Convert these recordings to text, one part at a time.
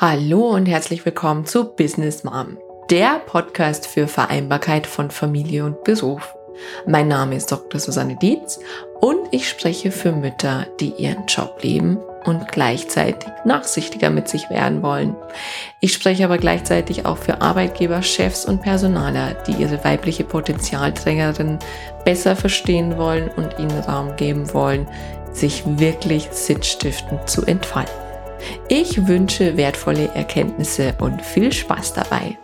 Hallo und herzlich willkommen zu Business Mom, der Podcast für Vereinbarkeit von Familie und Beruf. Mein Name ist Dr. Susanne Dietz und ich spreche für Mütter, die ihren Job lieben und gleichzeitig nachsichtiger mit sich werden wollen. Ich spreche aber gleichzeitig auch für Arbeitgeber, Chefs und Personaler, die ihre weibliche Potenzialträgerin besser verstehen wollen und ihnen Raum geben wollen, sich wirklich sinnstiftend zu entfalten. Ich wünsche wertvolle Erkenntnisse und viel Spaß dabei.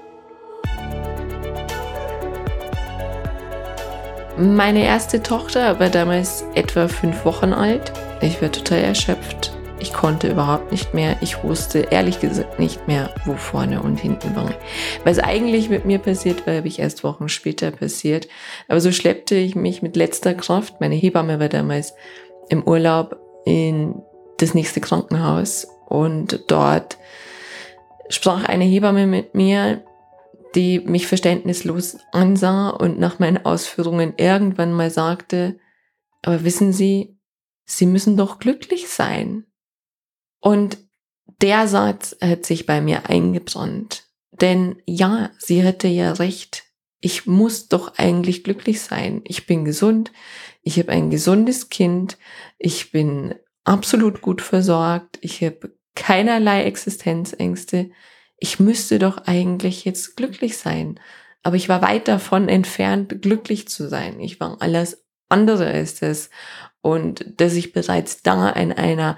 Meine erste Tochter war damals etwa fünf Wochen alt. Ich war total erschöpft. Ich konnte überhaupt nicht mehr. Ich wusste ehrlich gesagt nicht mehr, wo vorne und hinten war. Was eigentlich mit mir passiert war, habe ich erst Wochen später passiert. Aber so schleppte ich mich mit letzter Kraft. Meine Hebamme war damals im Urlaub in das nächste Krankenhaus und dort sprach eine Hebamme mit mir, die mich verständnislos ansah und nach meinen Ausführungen irgendwann mal sagte, aber wissen Sie, Sie müssen doch glücklich sein. Und der Satz hat sich bei mir eingebrannt. Denn ja, sie hätte ja recht. Ich muss doch eigentlich glücklich sein. Ich bin gesund. Ich habe ein gesundes Kind. Ich bin absolut gut versorgt. Ich habe keinerlei Existenzängste. Ich müsste doch eigentlich jetzt glücklich sein. Aber ich war weit davon entfernt, glücklich zu sein. Ich war alles andere als das. Und dass ich bereits da in einer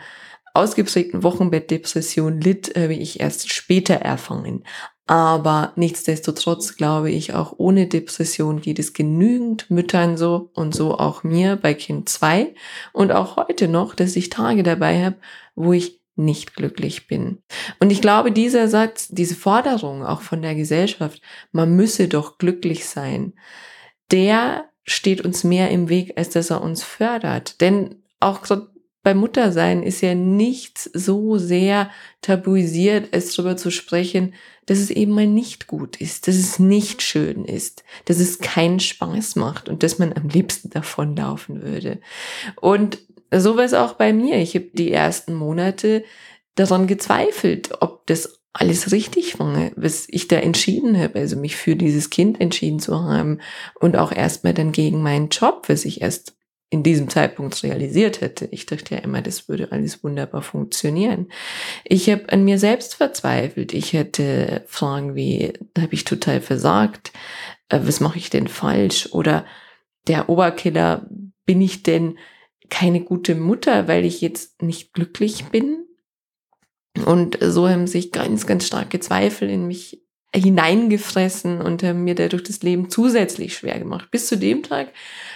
ausgeprägten Wochenbettdepression litt, habe ich erst später erfahren. Aber nichtsdestotrotz glaube ich, auch ohne Depression geht es genügend Müttern so und so auch mir bei Kind 2 und auch heute noch, dass ich Tage dabei habe, wo ich nicht glücklich bin. Und ich glaube, dieser Satz, diese Forderung auch von der Gesellschaft, man müsse doch glücklich sein, der steht uns mehr im Weg, als dass er uns fördert. Denn auch beim Muttersein ist ja nichts so sehr tabuisiert, als darüber zu sprechen, dass es eben mal nicht gut ist, dass es nicht schön ist, dass es keinen Spaß macht und dass man am liebsten davonlaufen würde. Und so war es auch bei mir. Ich habe die ersten Monate daran gezweifelt, ob das alles richtig war, was ich da entschieden habe, also mich für dieses Kind entschieden zu haben und auch erstmal dann gegen meinen Job, was ich erst in diesem Zeitpunkt realisiert hätte. Ich dachte ja immer, das würde alles wunderbar funktionieren. Ich habe an mir selbst verzweifelt. Ich hätte Fragen wie, habe ich total versagt? Äh, was mache ich denn falsch? Oder der Oberkiller, bin ich denn keine gute Mutter, weil ich jetzt nicht glücklich bin? Und so haben sich ganz, ganz starke Zweifel in mich hineingefressen und haben mir dadurch das Leben zusätzlich schwer gemacht. Bis zu dem Tag,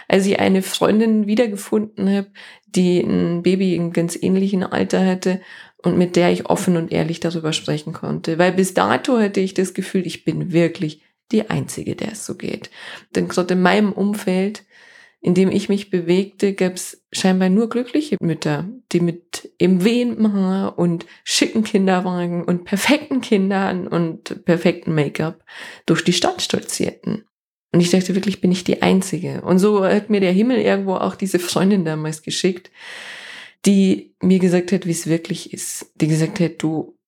als ich eine Freundin wiedergefunden habe, die ein Baby im ganz ähnlichen Alter hatte und mit der ich offen und ehrlich darüber sprechen konnte. Weil bis dato hatte ich das Gefühl, ich bin wirklich die Einzige, der es so geht. Denn gerade in meinem Umfeld in dem ich mich bewegte, gab es scheinbar nur glückliche Mütter, die mit im wehendem Haar und schicken Kinderwagen und perfekten Kindern und perfekten Make-up durch die Stadt stolzierten. Und ich dachte wirklich, bin ich die Einzige. Und so hat mir der Himmel irgendwo auch diese Freundin damals geschickt, die mir gesagt hat, wie es wirklich ist. Die gesagt hat, du,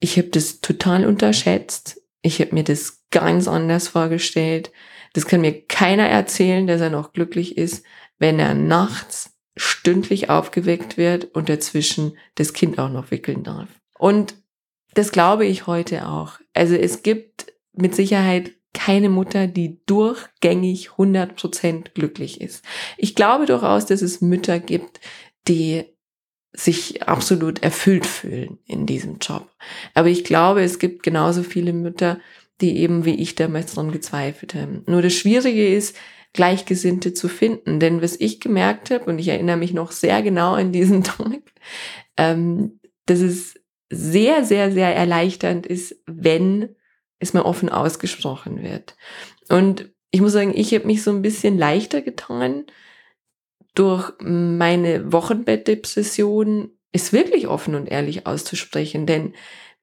ich habe das total unterschätzt. Ich habe mir das ganz anders vorgestellt. Das kann mir keiner erzählen, dass er noch glücklich ist, wenn er nachts stündlich aufgeweckt wird und dazwischen das Kind auch noch wickeln darf. Und das glaube ich heute auch. Also es gibt mit Sicherheit keine Mutter, die durchgängig 100% glücklich ist. Ich glaube durchaus, dass es Mütter gibt, die sich absolut erfüllt fühlen in diesem Job. Aber ich glaube, es gibt genauso viele Mütter, die eben wie ich damals dran gezweifelt haben. Nur das Schwierige ist, Gleichgesinnte zu finden. Denn was ich gemerkt habe, und ich erinnere mich noch sehr genau an diesen Tag, ähm, dass es sehr, sehr, sehr erleichternd ist, wenn es mal offen ausgesprochen wird. Und ich muss sagen, ich habe mich so ein bisschen leichter getan durch meine Wochenbettdepression, es wirklich offen und ehrlich auszusprechen. Denn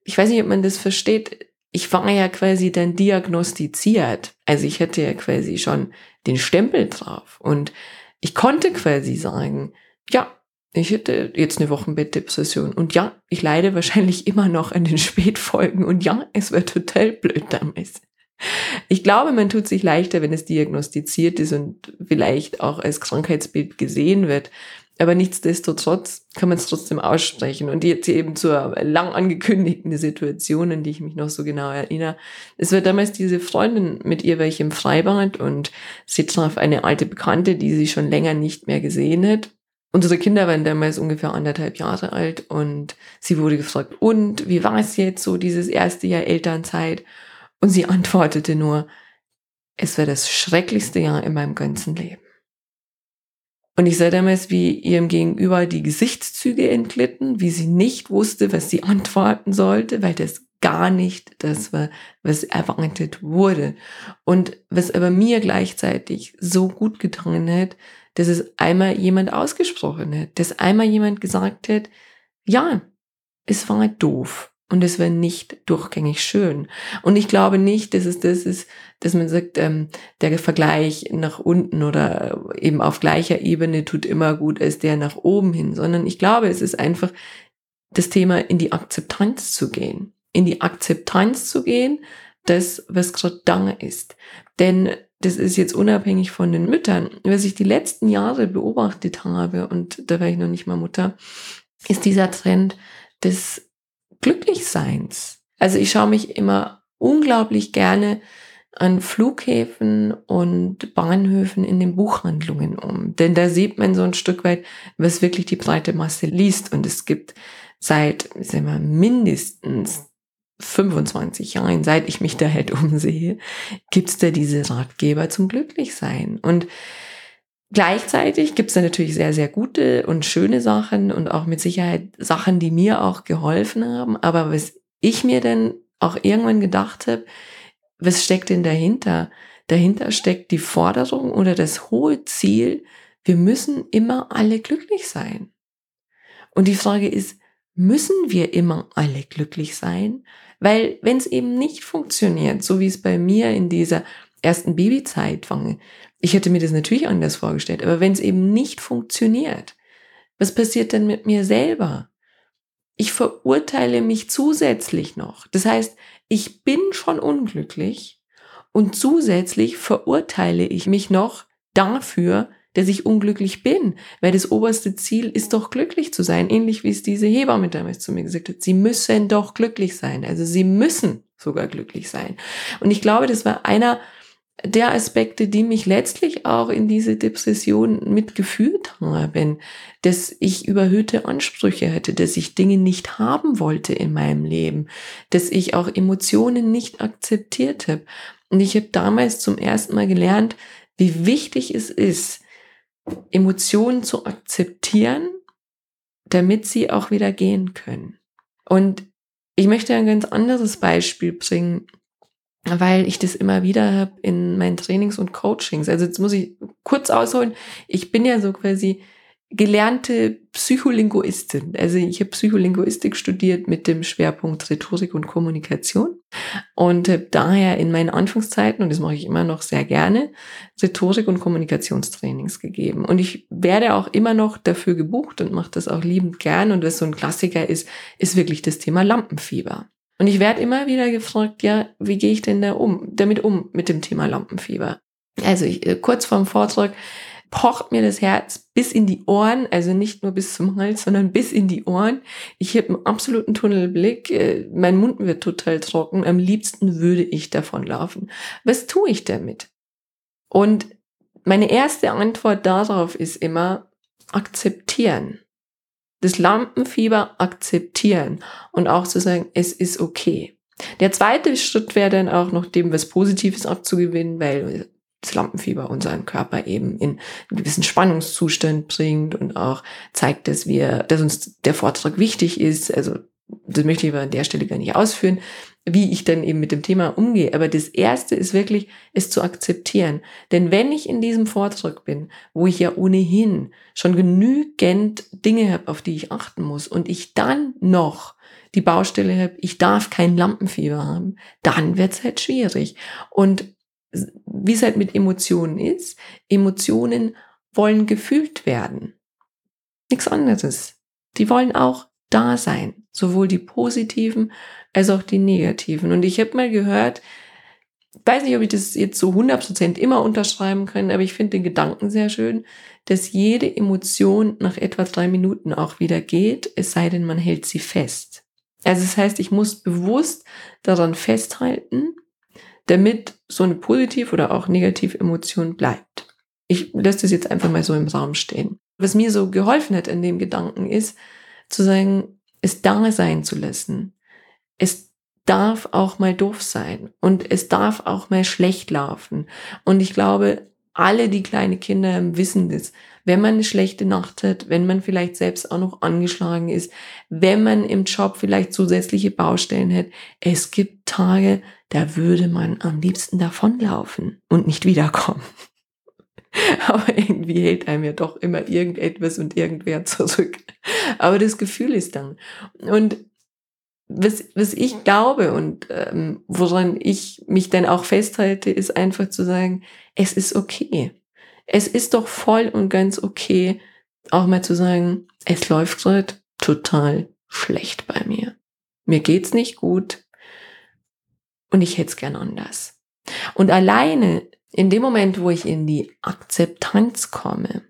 ich weiß nicht, ob man das versteht ich war ja quasi dann diagnostiziert. Also ich hatte ja quasi schon den Stempel drauf und ich konnte quasi sagen, ja, Ich hätte jetzt eine Wochenbettdepression. Und ja, ich leide wahrscheinlich immer noch an den Spätfolgen. Und ja, es wäre total blöd damals. Ich glaube, man tut sich leichter, wenn es diagnostiziert ist und vielleicht auch als Krankheitsbild gesehen wird. Aber nichtsdestotrotz kann man es trotzdem aussprechen. Und jetzt eben zur lang angekündigten Situation, an die ich mich noch so genau erinnere. Es war damals diese Freundin mit ihr, welche im Freibad und sie traf eine alte Bekannte, die sie schon länger nicht mehr gesehen hat. Unsere Kinder waren damals ungefähr anderthalb Jahre alt und sie wurde gefragt, und wie war es jetzt so dieses erste Jahr Elternzeit? Und sie antwortete nur, es war das schrecklichste Jahr in meinem ganzen Leben. Und ich sah damals, wie ihrem Gegenüber die Gesichtszüge entglitten, wie sie nicht wusste, was sie antworten sollte, weil das gar nicht das war, was erwartet wurde. Und was aber mir gleichzeitig so gut getan hat, dass es einmal jemand ausgesprochen hat, dass einmal jemand gesagt hat, ja, es war doof und es war nicht durchgängig schön. Und ich glaube nicht, dass es das ist, dass man sagt, ähm, der Vergleich nach unten oder eben auf gleicher Ebene tut immer gut als der nach oben hin, sondern ich glaube, es ist einfach das Thema in die Akzeptanz zu gehen. In die Akzeptanz zu gehen, das, was gerade da ist. Denn das ist jetzt unabhängig von den Müttern. Was ich die letzten Jahre beobachtet habe, und da war ich noch nicht mal Mutter, ist dieser Trend des Glücklichseins. Also ich schaue mich immer unglaublich gerne an Flughäfen und Bahnhöfen in den Buchhandlungen um. Denn da sieht man so ein Stück weit, was wirklich die breite Masse liest. Und es gibt seit, sagen wir, mindestens 25 Jahren, seit ich mich da halt umsehe, gibt's da diese Ratgeber zum Glücklichsein. Und Gleichzeitig gibt es da natürlich sehr, sehr gute und schöne Sachen und auch mit Sicherheit Sachen, die mir auch geholfen haben. Aber was ich mir dann auch irgendwann gedacht habe, was steckt denn dahinter? Dahinter steckt die Forderung oder das hohe Ziel, wir müssen immer alle glücklich sein. Und die Frage ist, müssen wir immer alle glücklich sein? Weil wenn es eben nicht funktioniert, so wie es bei mir in dieser ersten Babyzeit war, ich hätte mir das natürlich anders vorgestellt, aber wenn es eben nicht funktioniert, was passiert dann mit mir selber? Ich verurteile mich zusätzlich noch. Das heißt, ich bin schon unglücklich und zusätzlich verurteile ich mich noch dafür, dass ich unglücklich bin, weil das oberste Ziel ist doch glücklich zu sein, ähnlich wie es diese Hebamme damals zu mir gesagt hat. Sie müssen doch glücklich sein, also sie müssen sogar glücklich sein. Und ich glaube, das war einer der Aspekte, die mich letztlich auch in diese Depression mitgeführt haben, dass ich überhöhte Ansprüche hatte, dass ich Dinge nicht haben wollte in meinem Leben, dass ich auch Emotionen nicht akzeptiert habe. Und ich habe damals zum ersten Mal gelernt, wie wichtig es ist, Emotionen zu akzeptieren, damit sie auch wieder gehen können. Und ich möchte ein ganz anderes Beispiel bringen weil ich das immer wieder habe in meinen Trainings und Coachings. Also jetzt muss ich kurz ausholen. Ich bin ja so quasi gelernte Psycholinguistin. Also ich habe Psycholinguistik studiert mit dem Schwerpunkt Rhetorik und Kommunikation und habe daher in meinen Anfangszeiten, und das mache ich immer noch sehr gerne, Rhetorik und Kommunikationstrainings gegeben. Und ich werde auch immer noch dafür gebucht und mache das auch liebend gern. Und was so ein Klassiker ist, ist wirklich das Thema Lampenfieber. Und ich werde immer wieder gefragt, ja, wie gehe ich denn da um, damit um mit dem Thema Lampenfieber? Also ich, äh, kurz vorm Vortrag pocht mir das Herz bis in die Ohren, also nicht nur bis zum Hals, sondern bis in die Ohren. Ich habe einen absoluten Tunnelblick, äh, mein Mund wird total trocken, am liebsten würde ich davon laufen. Was tue ich damit? Und meine erste Antwort darauf ist immer akzeptieren das Lampenfieber akzeptieren und auch zu sagen, es ist okay. Der zweite Schritt wäre dann auch noch dem was Positives abzugewinnen, weil das Lampenfieber unseren Körper eben in einen gewissen Spannungszustand bringt und auch zeigt, dass wir, dass uns der Vortrag wichtig ist. Also das möchte ich aber an der Stelle gar nicht ausführen wie ich dann eben mit dem Thema umgehe. Aber das erste ist wirklich, es zu akzeptieren. Denn wenn ich in diesem Vortrag bin, wo ich ja ohnehin schon genügend Dinge habe, auf die ich achten muss und ich dann noch die Baustelle habe, ich darf kein Lampenfieber haben, dann wird es halt schwierig. Und wie es halt mit Emotionen ist, Emotionen wollen gefühlt werden. Nichts anderes. Die wollen auch da sein. Sowohl die positiven als auch die negativen. Und ich habe mal gehört, weiß nicht, ob ich das jetzt so 100% immer unterschreiben kann, aber ich finde den Gedanken sehr schön, dass jede Emotion nach etwa drei Minuten auch wieder geht, es sei denn, man hält sie fest. Also das heißt, ich muss bewusst daran festhalten, damit so eine positiv oder auch negative Emotion bleibt. Ich lasse das jetzt einfach mal so im Raum stehen. Was mir so geholfen hat in dem Gedanken ist, zu sagen, es da sein zu lassen. Es darf auch mal doof sein und es darf auch mal schlecht laufen. Und ich glaube, alle die kleine Kinder wissen das. Wenn man eine schlechte Nacht hat, wenn man vielleicht selbst auch noch angeschlagen ist, wenn man im Job vielleicht zusätzliche Baustellen hat, es gibt Tage, da würde man am liebsten davonlaufen und nicht wiederkommen. Aber irgendwie hält einem ja doch immer irgendetwas und irgendwer zurück. Aber das Gefühl ist dann. Und was, was ich glaube und ähm, woran ich mich dann auch festhalte, ist einfach zu sagen, es ist okay. Es ist doch voll und ganz okay, auch mal zu sagen, es läuft gerade total schlecht bei mir. Mir geht's nicht gut und ich hätte es gern anders. Und alleine in dem Moment, wo ich in die Akzeptanz komme,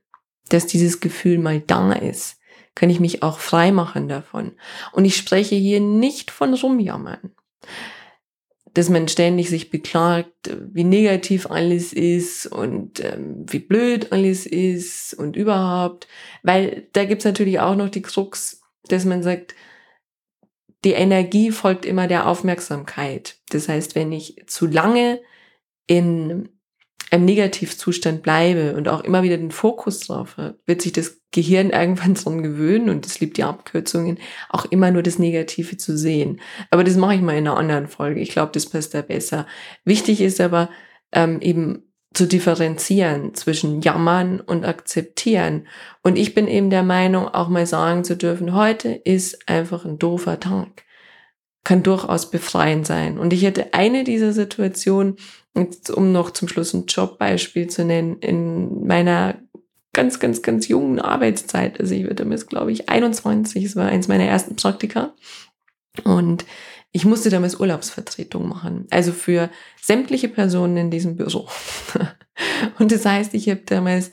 dass dieses Gefühl mal da ist, kann ich mich auch frei machen davon. Und ich spreche hier nicht von rumjammern. Dass man ständig sich beklagt, wie negativ alles ist und ähm, wie blöd alles ist und überhaupt. Weil da gibt's natürlich auch noch die Krux, dass man sagt, die Energie folgt immer der Aufmerksamkeit. Das heißt, wenn ich zu lange in einem Negativzustand bleibe und auch immer wieder den Fokus drauf habe, wird sich das Gehirn irgendwann dran gewöhnen und es liebt die Abkürzungen, auch immer nur das Negative zu sehen. Aber das mache ich mal in einer anderen Folge. Ich glaube, das passt da besser. Wichtig ist aber ähm, eben zu differenzieren zwischen jammern und akzeptieren. Und ich bin eben der Meinung, auch mal sagen zu dürfen, heute ist einfach ein doofer Tag. Kann durchaus befreiend sein. Und ich hätte eine dieser Situationen, um noch zum Schluss ein Jobbeispiel zu nennen, in meiner ganz, ganz, ganz jungen Arbeitszeit, also ich würde damals, glaube ich, 21, es war eins meiner ersten Praktika und ich musste damals Urlaubsvertretung machen, also für sämtliche Personen in diesem Büro. und das heißt, ich habe damals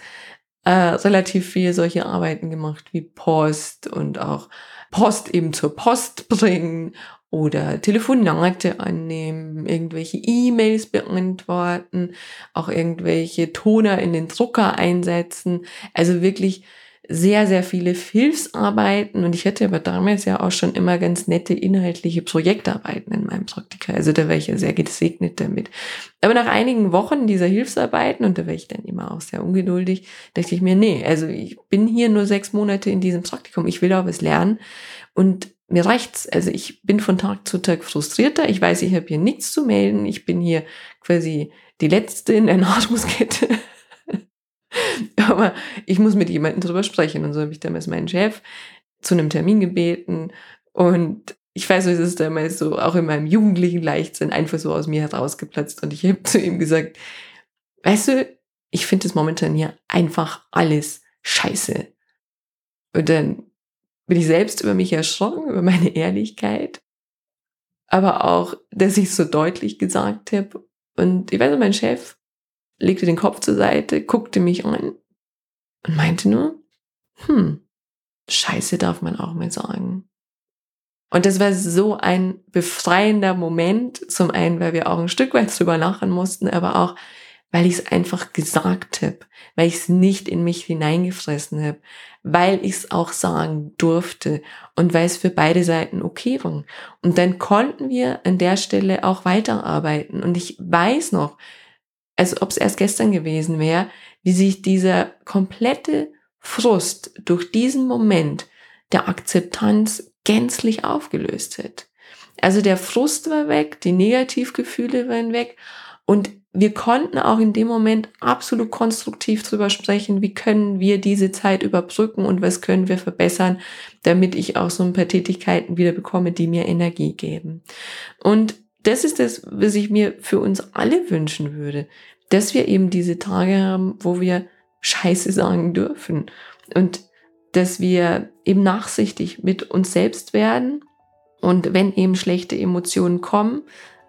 äh, relativ viel solche Arbeiten gemacht wie Post und auch Post eben zur Post bringen oder Telefonate annehmen, irgendwelche E-Mails beantworten, auch irgendwelche Toner in den Drucker einsetzen. Also wirklich sehr, sehr viele Hilfsarbeiten und ich hatte aber damals ja auch schon immer ganz nette inhaltliche Projektarbeiten in meinem Praktika. Also da war ich ja sehr gesegnet damit. Aber nach einigen Wochen dieser Hilfsarbeiten, und da war ich dann immer auch sehr ungeduldig, dachte ich mir, nee, also ich bin hier nur sechs Monate in diesem Praktikum, ich will auch was lernen und mir reicht's. Also ich bin von Tag zu Tag frustrierter. Ich weiß, ich habe hier nichts zu melden. Ich bin hier quasi die Letzte in der Nahrungskette. Aber ich muss mit jemandem drüber sprechen. Und so habe ich damals meinen Chef zu einem Termin gebeten. Und ich weiß, es ist damals so, auch in meinem jugendlichen Leichtsinn, einfach so aus mir herausgeplatzt. Und ich habe zu ihm gesagt, weißt du, ich finde es momentan hier einfach alles scheiße. Und dann bin ich selbst über mich erschrocken, über meine Ehrlichkeit, aber auch, dass ich es so deutlich gesagt habe. Und ich weiß mein Chef legte den Kopf zur Seite, guckte mich an und meinte nur, hm, Scheiße darf man auch mal sagen. Und das war so ein befreiender Moment, zum einen, weil wir auch ein Stück weit drüber lachen mussten, aber auch, weil ich es einfach gesagt habe, weil ich es nicht in mich hineingefressen habe, weil ich es auch sagen durfte und weil es für beide Seiten okay war. Und dann konnten wir an der Stelle auch weiterarbeiten. Und ich weiß noch, als ob es erst gestern gewesen wäre, wie sich dieser komplette Frust durch diesen Moment der Akzeptanz gänzlich aufgelöst hat. Also der Frust war weg, die Negativgefühle waren weg und wir konnten auch in dem Moment absolut konstruktiv drüber sprechen, wie können wir diese Zeit überbrücken und was können wir verbessern, damit ich auch so ein paar Tätigkeiten wieder bekomme, die mir Energie geben. Und das ist das, was ich mir für uns alle wünschen würde, dass wir eben diese Tage haben, wo wir Scheiße sagen dürfen. Und dass wir eben nachsichtig mit uns selbst werden und wenn eben schlechte Emotionen kommen,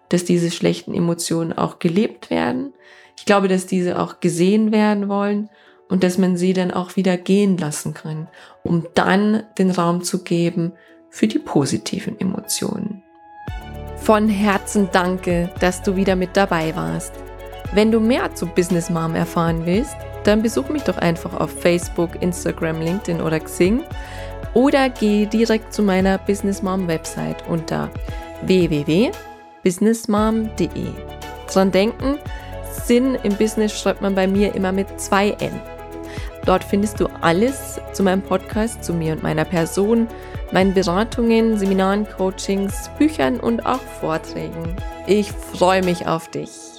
dass diese schlechten Emotionen auch gelebt werden. Ich glaube, dass diese auch gesehen werden wollen und dass man sie dann auch wieder gehen lassen kann, um dann den Raum zu geben für die positiven Emotionen. Von Herzen danke, dass du wieder mit dabei warst. Wenn du mehr zu Business Mom erfahren willst, dann besuch mich doch einfach auf Facebook, Instagram, LinkedIn oder Xing oder geh direkt zu meiner Business Mom Website unter www.businessmom.de. Dran denken, Sinn im Business schreibt man bei mir immer mit zwei N. Dort findest du alles zu meinem Podcast, zu mir und meiner Person, meinen Beratungen, Seminaren, Coachings, Büchern und auch Vorträgen. Ich freue mich auf dich.